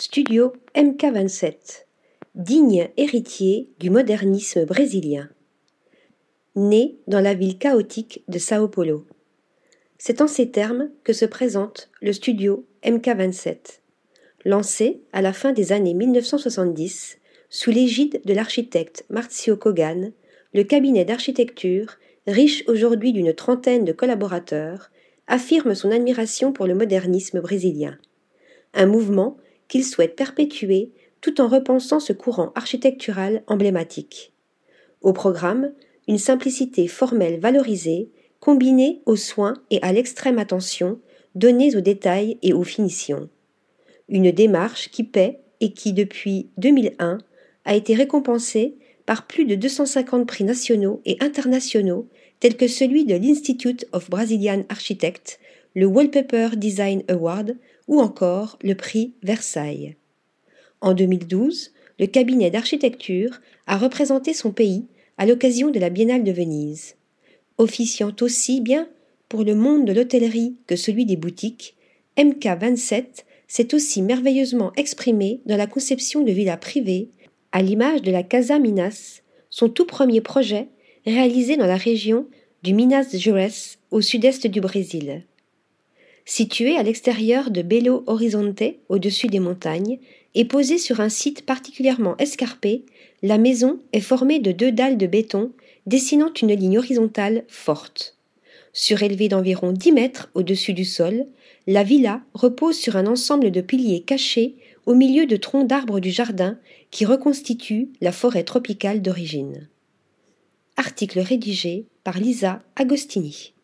Studio MK27, digne héritier du modernisme brésilien. Né dans la ville chaotique de Sao Paulo. C'est en ces termes que se présente le studio MK27. Lancé à la fin des années 1970 sous l'égide de l'architecte Marzio Kogan, le cabinet d'architecture, riche aujourd'hui d'une trentaine de collaborateurs, affirme son admiration pour le modernisme brésilien. Un mouvement qu'il souhaite perpétuer tout en repensant ce courant architectural emblématique. Au programme, une simplicité formelle valorisée, combinée aux soins et à l'extrême attention donnée aux détails et aux finitions. Une démarche qui paie et qui, depuis 2001, a été récompensée par plus de 250 prix nationaux et internationaux tels que celui de l'Institute of Brazilian Architects, le Wallpaper Design Award ou encore le prix Versailles. En 2012, le cabinet d'architecture a représenté son pays à l'occasion de la Biennale de Venise. Officiant aussi bien pour le monde de l'hôtellerie que celui des boutiques, MK27 s'est aussi merveilleusement exprimé dans la conception de villas privées, à l'image de la Casa Minas, son tout premier projet réalisé dans la région du Minas Gerais au sud-est du Brésil. Située à l'extérieur de Belo Horizonte, au-dessus des montagnes, et posée sur un site particulièrement escarpé, la maison est formée de deux dalles de béton dessinant une ligne horizontale forte. Surélevée d'environ dix mètres au-dessus du sol, la villa repose sur un ensemble de piliers cachés au milieu de troncs d'arbres du jardin qui reconstituent la forêt tropicale d'origine. Article rédigé par Lisa Agostini.